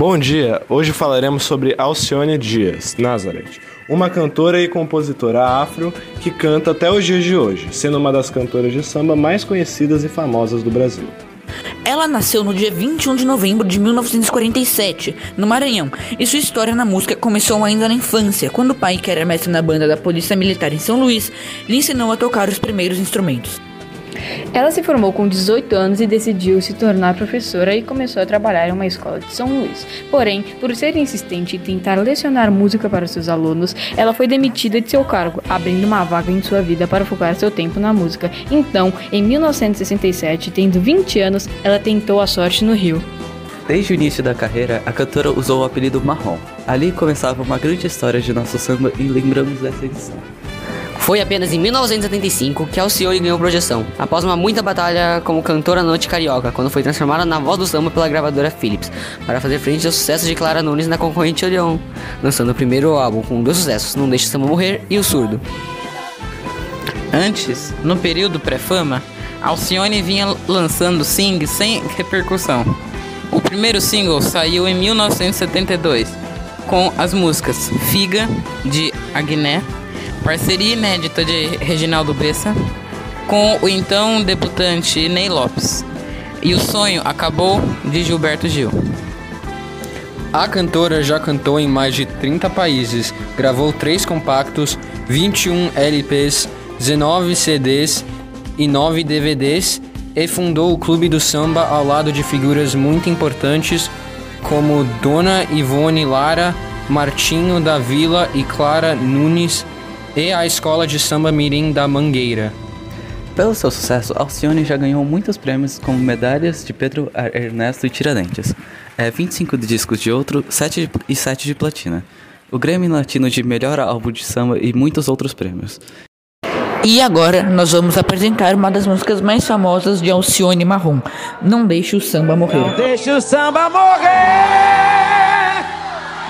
Bom dia! Hoje falaremos sobre Alcione Dias, Nazareth, uma cantora e compositora afro que canta até os dias de hoje, sendo uma das cantoras de samba mais conhecidas e famosas do Brasil. Ela nasceu no dia 21 de novembro de 1947, no Maranhão, e sua história na música começou ainda na infância, quando o pai, que era mestre na banda da Polícia Militar em São Luís, lhe ensinou a tocar os primeiros instrumentos. Ela se formou com 18 anos e decidiu se tornar professora e começou a trabalhar em uma escola de São Luís. Porém, por ser insistente em tentar lecionar música para seus alunos, ela foi demitida de seu cargo, abrindo uma vaga em sua vida para focar seu tempo na música. Então, em 1967, tendo 20 anos, ela tentou a sorte no Rio. Desde o início da carreira, a cantora usou o apelido Marrom. Ali começava uma grande história de nosso samba e lembramos dessa edição. Foi apenas em 1975 que Alcione ganhou projeção, após uma muita batalha como cantora noite carioca, quando foi transformada na voz do samba pela gravadora Philips, para fazer frente aos sucessos de Clara Nunes na concorrente Odeon, lançando o primeiro álbum com dois sucessos, Não Deixe o Samba Morrer e O Surdo. Antes, no período pré-fama, Alcione vinha lançando singles sem repercussão. O primeiro single saiu em 1972, com as músicas Figa, de Agné, Parceria inédita de Reginaldo Bessa com o então debutante Ney Lopes. E o sonho acabou de Gilberto Gil. A cantora já cantou em mais de 30 países, gravou 3 compactos, 21 LPs, 19 CDs e 9 DVDs e fundou o Clube do Samba ao lado de figuras muito importantes como Dona Ivone Lara, Martinho da Vila e Clara Nunes e a Escola de Samba Mirim da Mangueira. Pelo seu sucesso, Alcione já ganhou muitos prêmios, como medalhas de Pedro Ernesto e Tiradentes, é, 25 de discos de ouro 7 e 7 de platina, o Grêmio Latino de Melhor Álbum de Samba e muitos outros prêmios. E agora nós vamos apresentar uma das músicas mais famosas de Alcione Marrom, Não Deixe o Samba Morrer. Não deixe o samba morrer,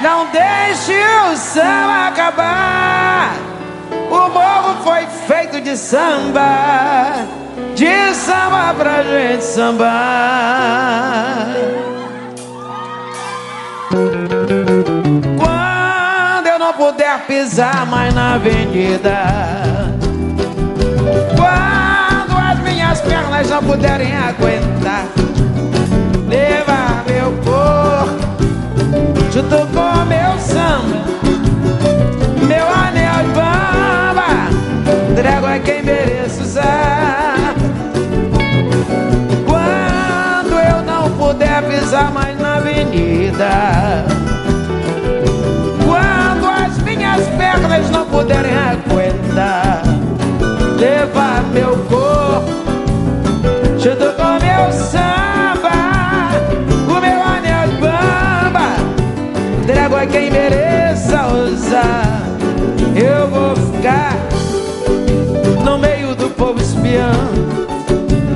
não deixe o samba acabar. De samba, de samba pra gente sambar. Quando eu não puder pisar mais na avenida, quando as minhas pernas não puderem aguentar, avenida, quando as minhas pernas não puderem aguentar, levar meu corpo junto com meu samba, o meu anel bamba, entrego a quem mereça usar. Eu vou ficar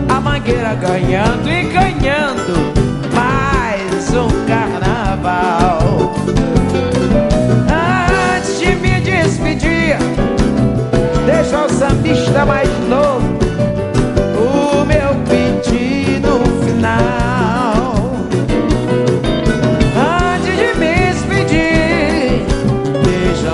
a mangueira ganhando e ganhando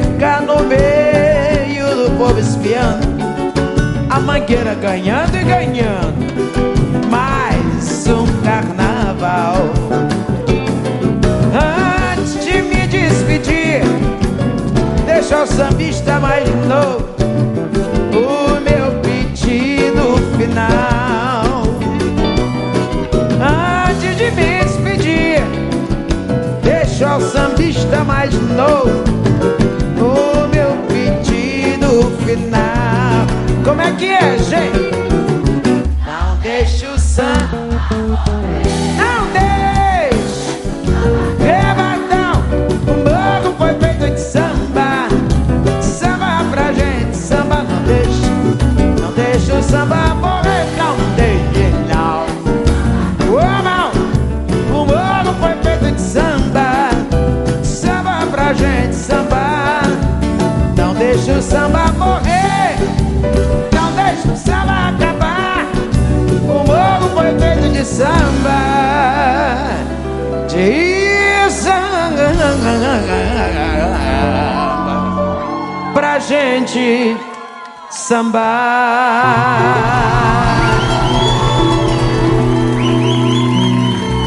ficar no meio do povo espiando A mangueira ganhando e ganhando Rebardão, o morro foi feito de samba. Samba pra gente, samba não deixa. Não deixa o samba morrer, não, não deixa, não. Ô, mal, o morro foi feito de samba. Samba pra gente, samba. Não deixa o samba morrer. Não deixa o samba acabar. O morro foi feito de samba pra gente sambar.